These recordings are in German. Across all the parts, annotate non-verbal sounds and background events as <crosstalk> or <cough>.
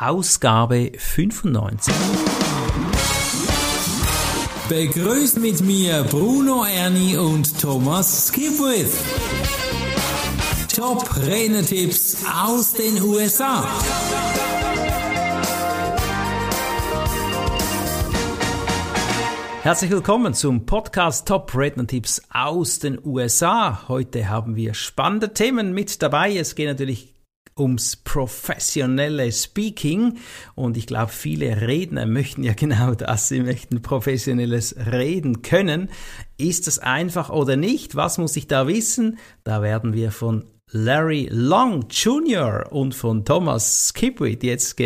Ausgabe 95. Begrüßt mit mir Bruno Ernie und Thomas Skipwith. Top Renetipps aus den USA. Herzlich willkommen zum Podcast Top Redner-Tipps aus den USA. Heute haben wir spannende Themen mit dabei. Es geht natürlich ums professionelle Speaking und ich glaube, viele Redner möchten ja <laughs> genau das. Sie möchten professionelles Reden können. Ist das einfach oder nicht? Was muss ich da wissen? Da werden wir von Larry Long Jr. und von Thomas Skipwith jetzt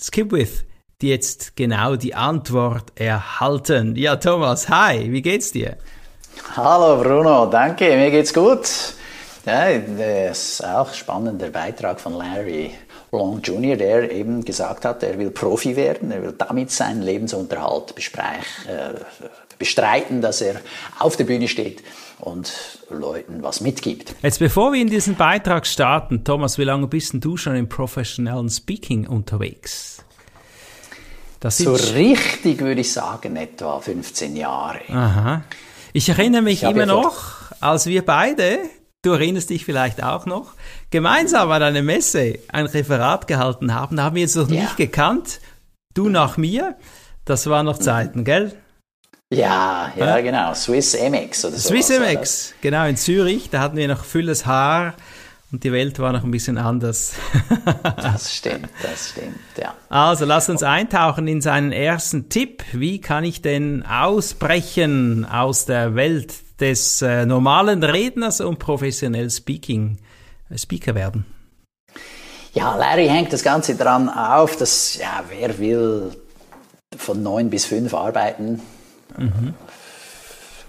Skipwith die jetzt genau die Antwort erhalten. Ja, Thomas, hi, wie geht's dir? Hallo Bruno, danke, mir geht's gut. Ja, das ist auch spannender Beitrag von Larry Long Jr., der eben gesagt hat, er will Profi werden, er will damit seinen Lebensunterhalt äh, bestreiten, dass er auf der Bühne steht und Leuten was mitgibt. Jetzt bevor wir in diesen Beitrag starten, Thomas, wie lange bist du schon im professionellen Speaking unterwegs? so richtig würde ich sagen, etwa 15 Jahre. Aha. Ich erinnere mich ich immer noch, als wir beide, du erinnerst dich vielleicht auch noch, gemeinsam an einer Messe ein Referat gehalten haben. Da haben wir uns noch ja. nicht gekannt. Du nach mir. Das war noch Zeiten, gell? Ja, ja, ja, genau. Swiss MX oder so. Swiss MX, genau, in Zürich. Da hatten wir noch volles Haar und die Welt war noch ein bisschen anders. <laughs> das stimmt, das stimmt, ja. Also lass uns eintauchen in seinen ersten Tipp. Wie kann ich denn ausbrechen aus der Welt des äh, normalen Redners und professionell Speaking, äh, Speaker werden? Ja, Larry hängt das Ganze daran auf, dass, ja, wer will von neun bis fünf arbeiten, mhm.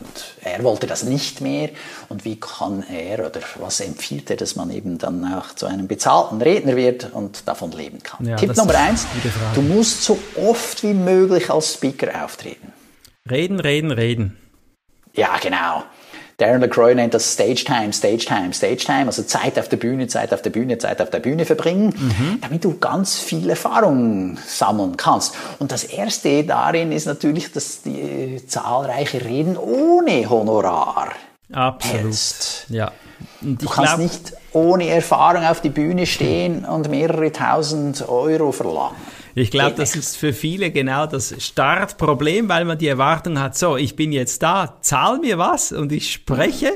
Und er wollte das nicht mehr. Und wie kann er oder was empfiehlt er, dass man eben dann auch zu einem bezahlten Redner wird und davon leben kann? Ja, Tipp Nummer eins, du musst so oft wie möglich als Speaker auftreten. Reden, reden, reden. Ja, genau. Darren LaCroix nennt das Stage Time, Stage Time, Stage Time, also Zeit auf der Bühne, Zeit auf der Bühne, Zeit auf der Bühne verbringen, mhm. damit du ganz viel Erfahrung sammeln kannst. Und das erste darin ist natürlich, dass die zahlreiche Reden ohne Honorar Absolut. Hältst. Ja. du kannst glaub, nicht ohne Erfahrung auf die Bühne stehen und mehrere tausend Euro verlangen. Ich glaube, das ist für viele genau das Startproblem, weil man die Erwartung hat, so, ich bin jetzt da, zahl mir was und ich spreche.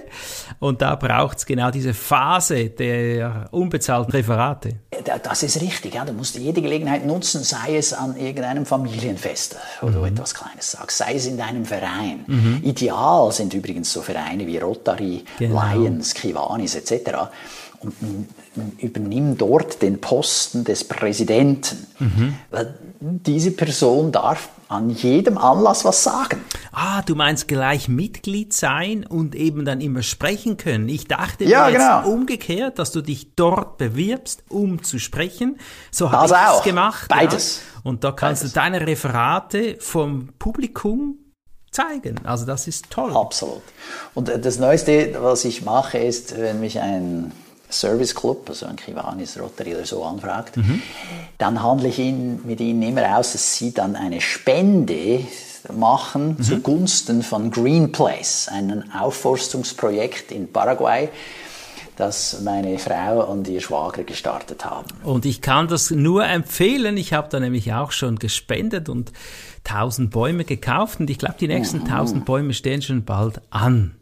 Und da braucht es genau diese Phase der unbezahlten Referate. Das ist richtig, ja. Du musst jede Gelegenheit nutzen, sei es an irgendeinem Familienfest oder mhm. etwas Kleines sagst, sei es in deinem Verein. Mhm. Ideal sind übrigens so Vereine wie Rotary, genau. Lions, Kiwanis etc und übernimm dort den Posten des Präsidenten. Mhm. Weil diese Person darf an jedem Anlass was sagen. Ah, du meinst gleich Mitglied sein und eben dann immer sprechen können. Ich dachte ja, jetzt genau. umgekehrt, dass du dich dort bewirbst, um zu sprechen. So habe ich es gemacht. Beides. Ja. Und da kannst Beides. du deine Referate vom Publikum zeigen. Also das ist toll. Absolut. Und das Neueste, was ich mache, ist, wenn mich ein Service Club, also ein Kiwanis Rotary oder so anfragt, mhm. dann handle ich ihn, mit ihnen immer aus, dass sie dann eine Spende machen mhm. zugunsten von Green Place, einem Aufforstungsprojekt in Paraguay, das meine Frau und ihr Schwager gestartet haben. Und ich kann das nur empfehlen. Ich habe da nämlich auch schon gespendet und tausend Bäume gekauft und ich glaube, die nächsten mhm. tausend mhm. Bäume stehen schon bald an.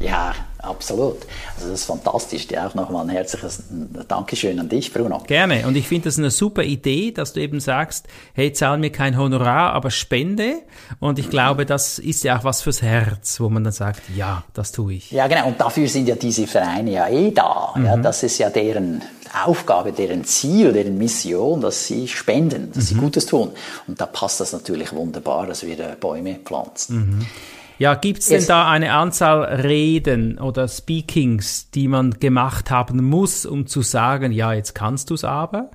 Ja, absolut. Also das ist fantastisch. Dir auch nochmal ein herzliches Dankeschön an dich, Bruno. Gerne. Und ich finde das eine super Idee, dass du eben sagst, hey, zahl mir kein Honorar, aber spende. Und ich glaube, das ist ja auch was fürs Herz, wo man dann sagt, ja, das tue ich. Ja, genau. Und dafür sind ja diese Vereine ja eh da. Mhm. Ja, das ist ja deren Aufgabe, deren Ziel, deren Mission, dass sie spenden, dass mhm. sie Gutes tun. Und da passt das natürlich wunderbar, dass wir Bäume pflanzen. Mhm. Ja, gibt es denn da eine Anzahl Reden oder Speakings, die man gemacht haben muss, um zu sagen, ja, jetzt kannst du es aber?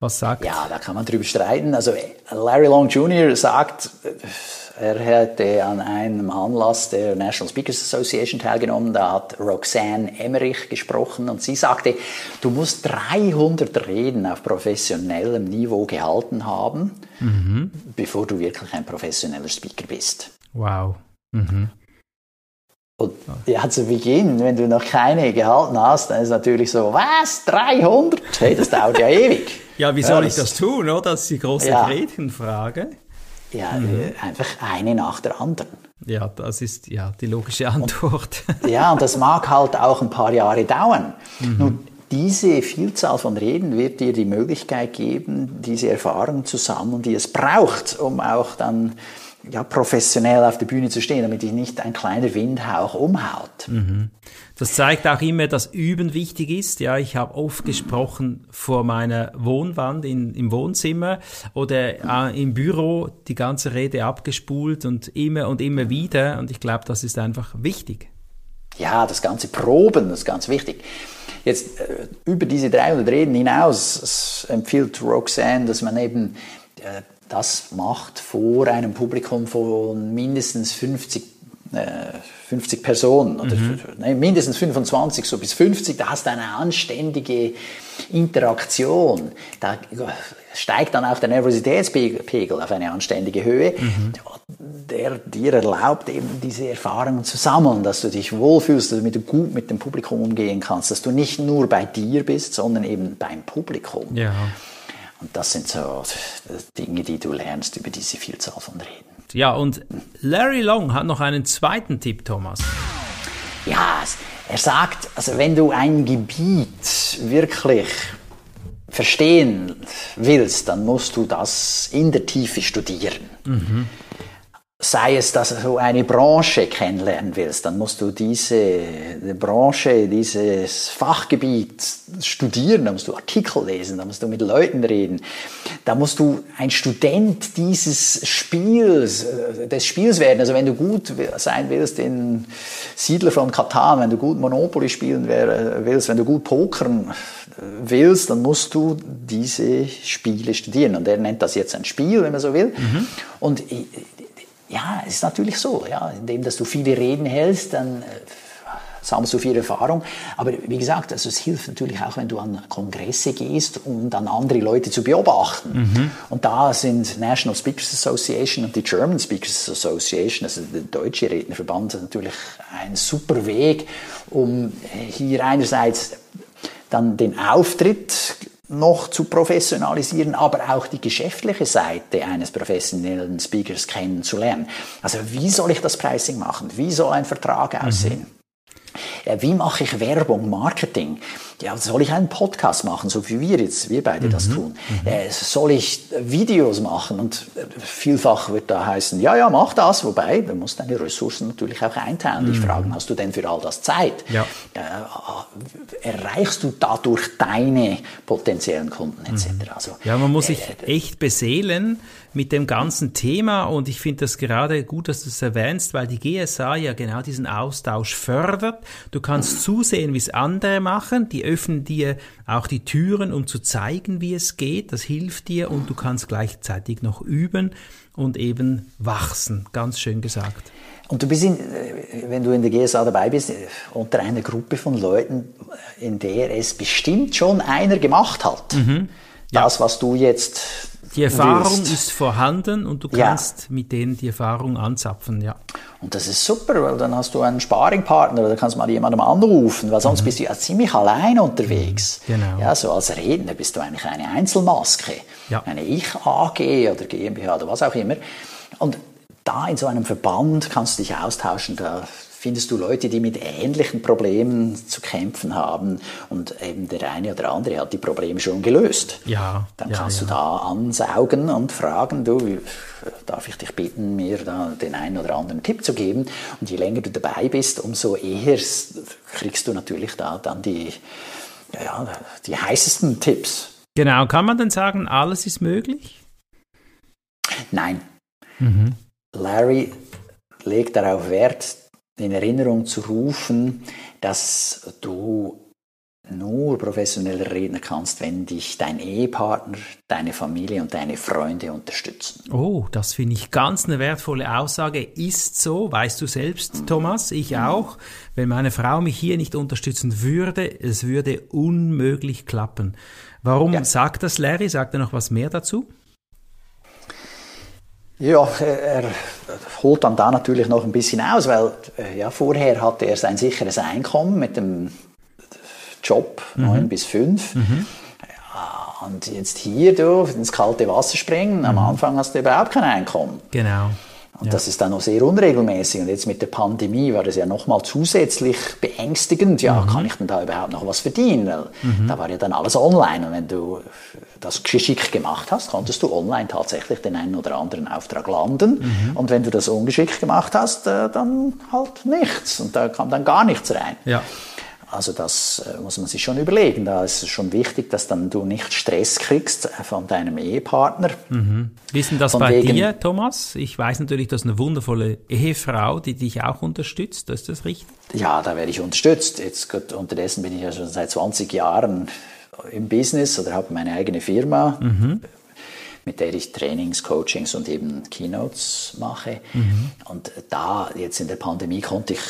Was sagt? Ja, da kann man drüber streiten. Also Larry Long Jr. sagt, er hätte an einem Anlass der National Speakers Association teilgenommen. Da hat Roxanne Emmerich gesprochen und sie sagte, du musst 300 Reden auf professionellem Niveau gehalten haben, mhm. bevor du wirklich ein professioneller Speaker bist. Wow. Mhm. Und ja, zu Beginn, wenn du noch keine gehalten hast, dann ist es natürlich so, was, 300? Hey, das dauert ja ewig. <laughs> Ja, wie soll ja, ich das tun, oder? Das ist die große ja. Gretchenfrage. Ja, mhm. Äh, einfach eine nach der anderen. Ja, das ist ja die logische Antwort. Und, <laughs> ja, und das mag halt auch ein paar Jahre dauern. Mhm. Nun, diese Vielzahl von Reden wird dir die Möglichkeit geben, diese Erfahrung zu sammeln, die es braucht, um auch dann ja, professionell auf der Bühne zu stehen, damit dich nicht ein kleiner Windhauch umhaut. Mhm. Das zeigt auch immer, dass Üben wichtig ist. Ja, ich habe oft gesprochen vor meiner Wohnwand in, im Wohnzimmer oder äh, im Büro die ganze Rede abgespult und immer und immer wieder. Und ich glaube, das ist einfach wichtig. Ja, das ganze Proben, das ist ganz wichtig. Jetzt äh, über diese 300 Reden hinaus empfiehlt Roxanne, dass man eben äh, das macht vor einem Publikum von mindestens 50 50 äh, Personen oder mhm. ne, mindestens 25, so bis 50, da hast du eine anständige Interaktion. Da steigt dann auch der Nervositätspegel auf eine anständige Höhe, mhm. der dir erlaubt, eben diese Erfahrungen zu sammeln, dass du dich wohlfühlst, dass du gut mit dem Publikum umgehen kannst, dass du nicht nur bei dir bist, sondern eben beim Publikum. Ja. Und das sind so Dinge, die du lernst über diese Vielzahl von Reden. Ja, und Larry Long hat noch einen zweiten Tipp, Thomas. Ja, er sagt, also wenn du ein Gebiet wirklich verstehen willst, dann musst du das in der Tiefe studieren. Mhm sei es, dass du eine Branche kennenlernen willst, dann musst du diese Branche, dieses Fachgebiet studieren, da musst du Artikel lesen, da musst du mit Leuten reden, da musst du ein Student dieses Spiels, äh, des Spiels werden. Also wenn du gut sein willst in Siedler von Katan, wenn du gut Monopoly spielen willst, wenn du gut pokern willst, dann musst du diese Spiele studieren. Und er nennt das jetzt ein Spiel, wenn man so will. Mhm. Und ja, es ist natürlich so, ja, indem dass du viele Reden hältst, dann äh, sammelst du viel Erfahrung. Aber wie gesagt, also es hilft natürlich auch, wenn du an Kongresse gehst, um dann andere Leute zu beobachten. Mhm. Und da sind National Speakers Association und die German Speakers Association, also der deutsche Rednerverband, natürlich ein super Weg, um hier einerseits dann den Auftritt noch zu professionalisieren, aber auch die geschäftliche Seite eines professionellen Speakers kennenzulernen. Also wie soll ich das Pricing machen? Wie soll ein Vertrag aussehen? Mhm. Wie mache ich Werbung, Marketing? Ja, soll ich einen Podcast machen, so wie wir jetzt, wir beide mhm. das tun? Mhm. Äh, soll ich Videos machen? Und vielfach wird da heißen, ja, ja, mach das. Wobei, du musst deine Ressourcen natürlich auch einteilen. Mhm. Dich fragen, hast du denn für all das Zeit? Ja. Äh, erreichst du dadurch deine potenziellen Kunden etc.? Mhm. Also, ja, man muss sich äh, echt beseelen mit dem ganzen Thema und ich finde das gerade gut, dass du es erwähnst, weil die GSA ja genau diesen Austausch fördert. Du kannst zusehen, wie es andere machen, die öffnen dir auch die Türen, um zu zeigen, wie es geht, das hilft dir und du kannst gleichzeitig noch üben und eben wachsen, ganz schön gesagt. Und du bist, in, äh, wenn du in der GSA dabei bist, äh, unter einer Gruppe von Leuten, in der es bestimmt schon einer gemacht hat. Mhm. Ja. Das, was du jetzt die Erfahrung willst. ist vorhanden und du kannst ja. mit denen die Erfahrung anzapfen, ja. Und das ist super, weil dann hast du einen Sparringpartner oder kannst mal jemandem anrufen, weil sonst mhm. bist du ja ziemlich allein unterwegs. Mhm, genau. Ja, so als Redner bist du eigentlich eine Einzelmaske, ja. eine Ich-AG oder GmbH oder was auch immer. Und da in so einem Verband kannst du dich austauschen, da findest du Leute, die mit ähnlichen Problemen zu kämpfen haben und eben der eine oder andere hat die Probleme schon gelöst. Ja. Dann ja, kannst ja. du da ansaugen und fragen, du, darf ich dich bitten, mir da den einen oder anderen Tipp zu geben? Und je länger du dabei bist, umso eher kriegst du natürlich da dann die, ja, die heißesten Tipps. Genau, kann man denn sagen, alles ist möglich? Nein. Mhm. Larry legt darauf Wert, in Erinnerung zu rufen, dass du nur professioneller Redner kannst, wenn dich dein Ehepartner, deine Familie und deine Freunde unterstützen. Oh, das finde ich ganz eine wertvolle Aussage. Ist so, weißt du selbst, Thomas, ich auch. Wenn meine Frau mich hier nicht unterstützen würde, es würde unmöglich klappen. Warum ja. sagt das Larry? Sagt er noch was mehr dazu? Ja, er holt dann da natürlich noch ein bisschen aus, weil äh, ja, vorher hatte er sein sicheres Einkommen mit dem Job, mhm. 9 bis 5. Mhm. Ja, und jetzt hier du ins kalte Wasser springen, am mhm. Anfang hast du überhaupt kein Einkommen. Genau. Und ja. das ist dann noch sehr unregelmäßig. Und jetzt mit der Pandemie war das ja nochmal zusätzlich beängstigend. Ja, mhm. kann ich denn da überhaupt noch was verdienen? Mhm. da war ja dann alles online. Und wenn du das geschickt gemacht hast, konntest du online tatsächlich den einen oder anderen Auftrag landen. Mhm. Und wenn du das ungeschickt gemacht hast, äh, dann halt nichts. Und da kam dann gar nichts rein. Ja. Also das äh, muss man sich schon überlegen. Da ist es schon wichtig, dass dann du nicht Stress kriegst äh, von deinem Ehepartner. Mhm. Wie ist denn das von bei wegen, dir, Thomas? Ich weiß natürlich, du hast eine wundervolle Ehefrau, die dich auch unterstützt. Ist das richtig? Ja, da werde ich unterstützt. Jetzt unterdessen bin ich ja schon seit 20 Jahren im Business oder habe meine eigene Firma. Mhm mit der ich Trainings, Coachings und eben Keynotes mache. Mhm. Und da jetzt in der Pandemie konnte ich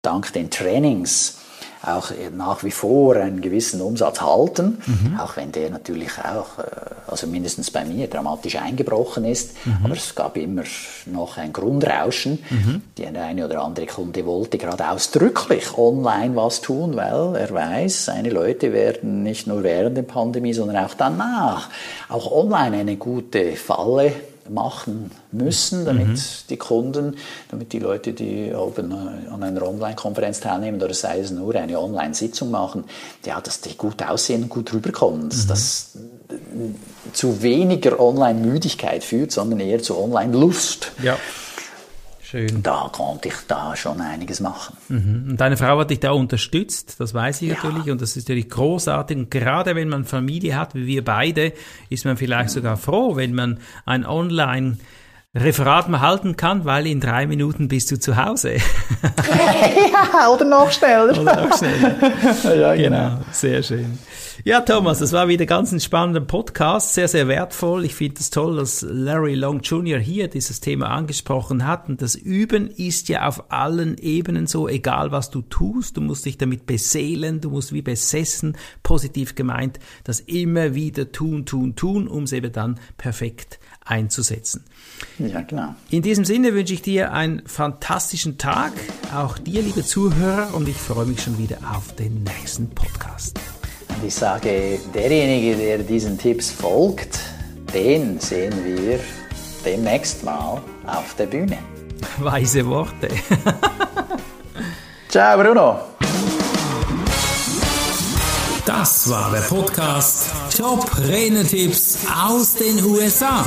dank den Trainings auch nach wie vor einen gewissen Umsatz halten, mhm. auch wenn der natürlich auch, äh, also mindestens bei mir, dramatisch eingebrochen ist. Mhm. Aber es gab immer noch ein Grundrauschen. Mhm. Der eine oder andere Kunde wollte gerade ausdrücklich online was tun, weil er weiß, seine Leute werden nicht nur während der Pandemie, sondern auch danach auch online eine gute Falle machen müssen, damit mhm. die Kunden, damit die Leute, die oben äh, an einer Online-Konferenz teilnehmen oder sei es nur eine Online-Sitzung machen, ja, dass die gut aussehen und gut rüberkommen. Dass mhm. das zu weniger Online-Müdigkeit führt, sondern eher zu Online-Lust. Ja. Schön. Da konnte ich da schon einiges machen. Mhm. Und deine Frau hat dich da unterstützt, das weiß ich ja. natürlich, und das ist natürlich großartig. Und gerade wenn man Familie hat, wie wir beide, ist man vielleicht mhm. sogar froh, wenn man ein Online- Referat mal halten kann, weil in drei Minuten bist du zu Hause. <laughs> ja, oder noch schneller. Oder noch schneller. <laughs> ja, genau. genau. Sehr schön. Ja, Thomas, das war wieder ganz ein spannender Podcast, sehr, sehr wertvoll. Ich finde es toll, dass Larry Long Jr. hier dieses Thema angesprochen hat. Und das Üben ist ja auf allen Ebenen so, egal was du tust. Du musst dich damit beseelen, du musst wie besessen, positiv gemeint, das immer wieder tun, tun, tun, um es eben dann perfekt einzusetzen. Ja, genau. In diesem Sinne wünsche ich dir einen fantastischen Tag, auch dir, liebe Zuhörer, und ich freue mich schon wieder auf den nächsten Podcast. Und ich sage, derjenige, der diesen Tipps folgt, den sehen wir demnächst mal auf der Bühne. <laughs> Weise Worte. <laughs> Ciao, Bruno. Das war der Podcast Top Renetipps aus den USA.